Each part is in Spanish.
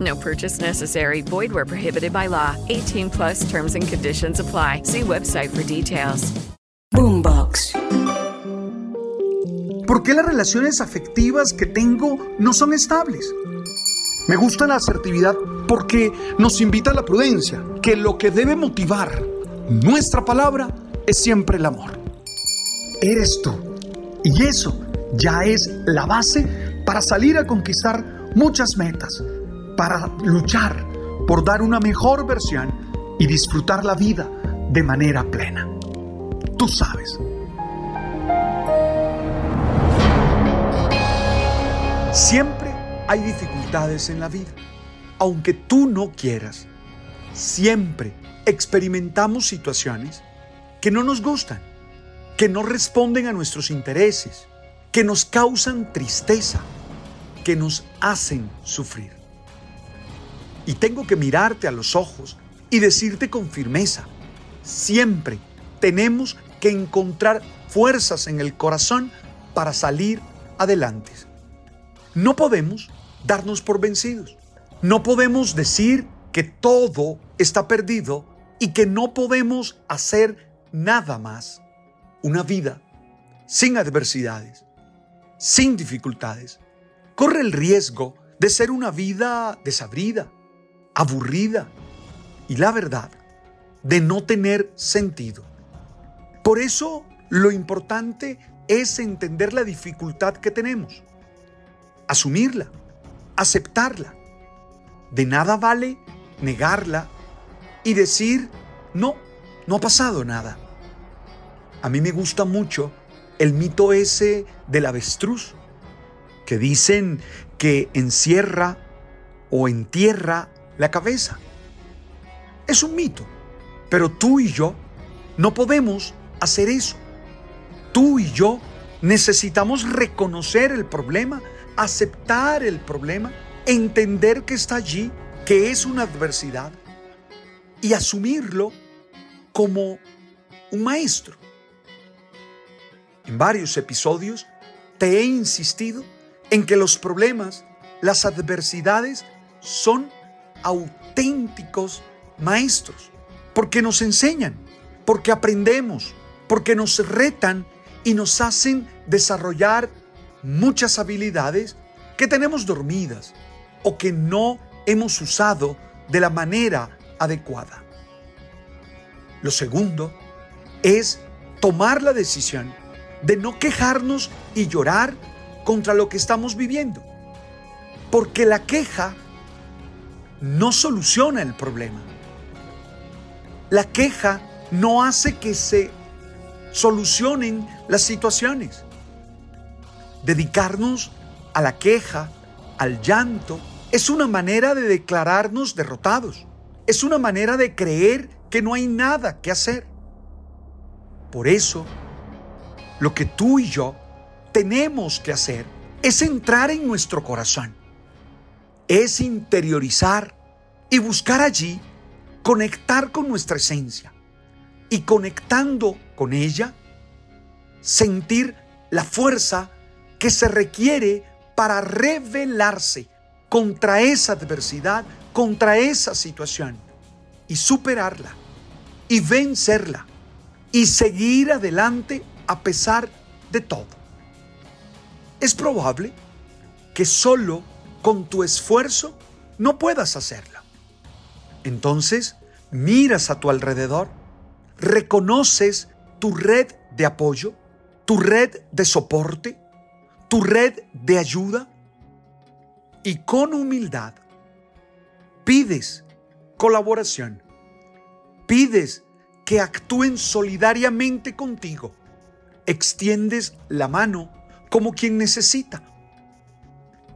No purchase necessary. Void where prohibited by law. 18 plus terms and conditions apply. See website for details. Boombox. ¿Por qué las relaciones afectivas que tengo no son estables? Me gusta la asertividad porque nos invita a la prudencia, que lo que debe motivar nuestra palabra es siempre el amor. Eres tú. Y eso ya es la base para salir a conquistar muchas metas, para luchar por dar una mejor versión y disfrutar la vida de manera plena. Tú sabes. Siempre hay dificultades en la vida. Aunque tú no quieras, siempre experimentamos situaciones que no nos gustan, que no responden a nuestros intereses, que nos causan tristeza, que nos hacen sufrir. Y tengo que mirarte a los ojos y decirte con firmeza, siempre tenemos que encontrar fuerzas en el corazón para salir adelante. No podemos darnos por vencidos. No podemos decir que todo está perdido y que no podemos hacer nada más. Una vida sin adversidades, sin dificultades, corre el riesgo de ser una vida desabrida, aburrida y la verdad, de no tener sentido. Por eso lo importante es entender la dificultad que tenemos, asumirla, aceptarla. De nada vale negarla y decir, no, no ha pasado nada. A mí me gusta mucho el mito ese del avestruz, que dicen que encierra o entierra la cabeza. Es un mito, pero tú y yo no podemos hacer eso. Tú y yo necesitamos reconocer el problema, aceptar el problema, entender que está allí, que es una adversidad y asumirlo como un maestro. En varios episodios te he insistido en que los problemas, las adversidades son auténticos maestros, porque nos enseñan, porque aprendemos, porque nos retan y nos hacen desarrollar muchas habilidades que tenemos dormidas o que no hemos usado de la manera adecuada. Lo segundo es tomar la decisión de no quejarnos y llorar contra lo que estamos viviendo. Porque la queja no soluciona el problema. La queja no hace que se solucionen las situaciones. Dedicarnos a la queja, al llanto, es una manera de declararnos derrotados. Es una manera de creer que no hay nada que hacer. Por eso, lo que tú y yo tenemos que hacer es entrar en nuestro corazón, es interiorizar y buscar allí conectar con nuestra esencia y conectando con ella, sentir la fuerza que se requiere para rebelarse contra esa adversidad, contra esa situación y superarla y vencerla y seguir adelante a pesar de todo. Es probable que solo con tu esfuerzo no puedas hacerla. Entonces, miras a tu alrededor, reconoces tu red de apoyo, tu red de soporte, tu red de ayuda. Y con humildad pides colaboración, pides que actúen solidariamente contigo, extiendes la mano como quien necesita.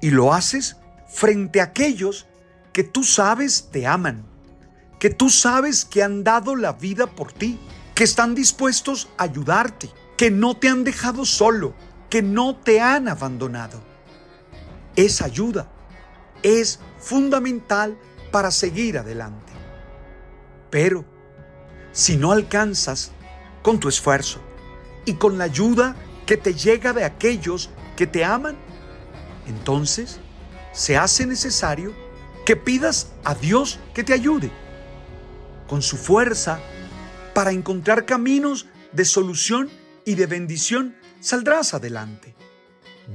Y lo haces frente a aquellos que tú sabes te aman, que tú sabes que han dado la vida por ti, que están dispuestos a ayudarte, que no te han dejado solo, que no te han abandonado. Esa ayuda es fundamental para seguir adelante. Pero si no alcanzas con tu esfuerzo y con la ayuda que te llega de aquellos que te aman, entonces se hace necesario que pidas a Dios que te ayude con su fuerza para encontrar caminos de solución y de bendición, saldrás adelante.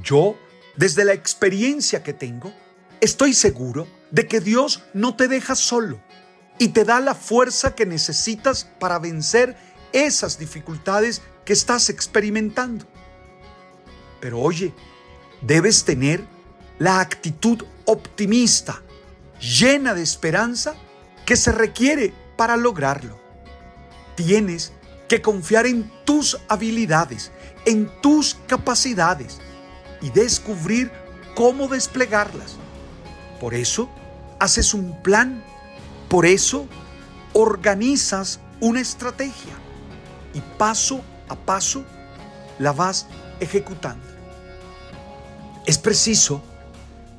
Yo, desde la experiencia que tengo, estoy seguro de que Dios no te deja solo y te da la fuerza que necesitas para vencer esas dificultades que estás experimentando. Pero oye, debes tener la actitud optimista, llena de esperanza, que se requiere para lograrlo. Tienes que confiar en tus habilidades, en tus capacidades y descubrir cómo desplegarlas. Por eso, haces un plan, por eso organizas una estrategia y paso a paso la vas ejecutando. Es preciso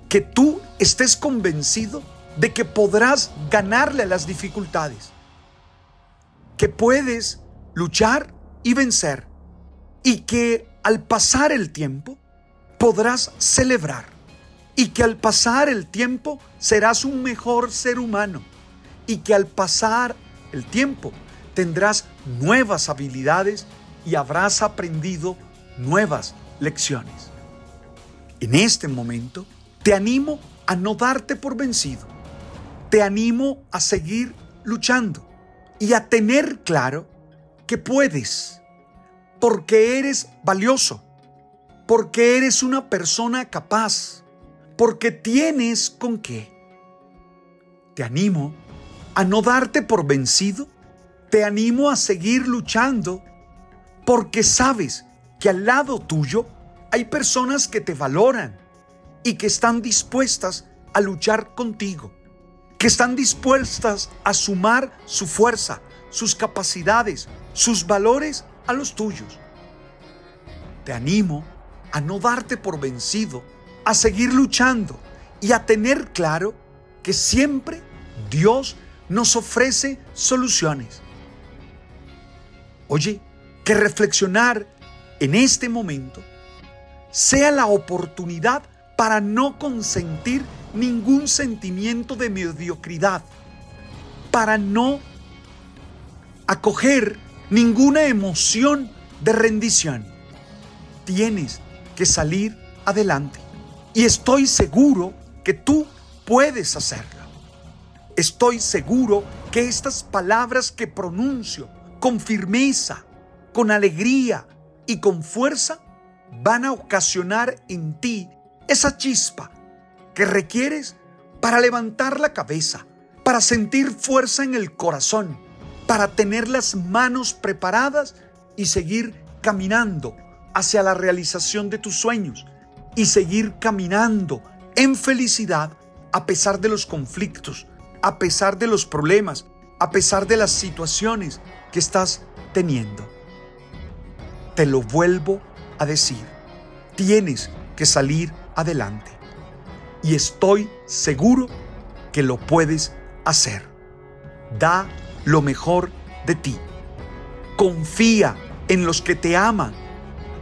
que tú estés convencido de que podrás ganarle a las dificultades, que puedes luchar y vencer y que al pasar el tiempo podrás celebrar y que al pasar el tiempo serás un mejor ser humano y que al pasar el tiempo tendrás nuevas habilidades y habrás aprendido nuevas lecciones. En este momento te animo a no darte por vencido. Te animo a seguir luchando y a tener claro que puedes, porque eres valioso, porque eres una persona capaz, porque tienes con qué. Te animo a no darte por vencido, te animo a seguir luchando, porque sabes que al lado tuyo hay personas que te valoran y que están dispuestas a luchar contigo, que están dispuestas a sumar su fuerza, sus capacidades, sus valores a los tuyos. Te animo a no darte por vencido, a seguir luchando y a tener claro que siempre Dios nos ofrece soluciones. Oye, que reflexionar en este momento sea la oportunidad para no consentir ningún sentimiento de mediocridad, para no acoger ninguna emoción de rendición. Tienes que salir adelante. Y estoy seguro que tú puedes hacerlo. Estoy seguro que estas palabras que pronuncio con firmeza, con alegría y con fuerza van a ocasionar en ti esa chispa que requieres para levantar la cabeza, para sentir fuerza en el corazón, para tener las manos preparadas y seguir caminando hacia la realización de tus sueños y seguir caminando en felicidad a pesar de los conflictos, a pesar de los problemas, a pesar de las situaciones que estás teniendo. Te lo vuelvo a decir, tienes que salir adelante. Y estoy seguro que lo puedes hacer. Da lo mejor de ti. Confía en los que te aman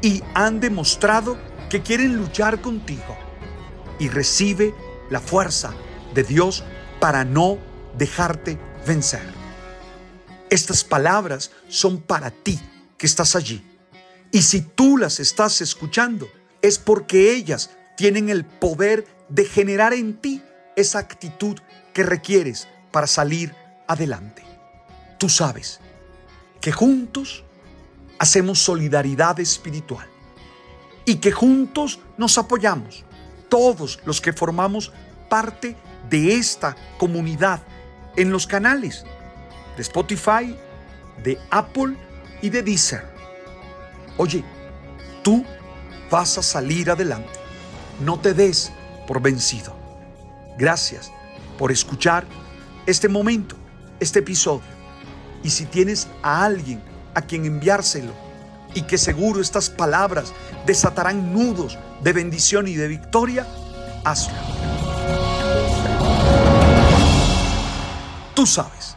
y han demostrado que quieren luchar contigo. Y recibe la fuerza de Dios para no dejarte vencer. Estas palabras son para ti que estás allí. Y si tú las estás escuchando, es porque ellas tienen el poder de generar en ti esa actitud que requieres para salir adelante. Tú sabes que juntos hacemos solidaridad espiritual y que juntos nos apoyamos, todos los que formamos parte de esta comunidad en los canales de Spotify, de Apple y de Deezer. Oye, tú vas a salir adelante. No te des por vencido. Gracias por escuchar este momento, este episodio. Y si tienes a alguien a quien enviárselo y que seguro estas palabras desatarán nudos de bendición y de victoria, hazlo. Tú sabes.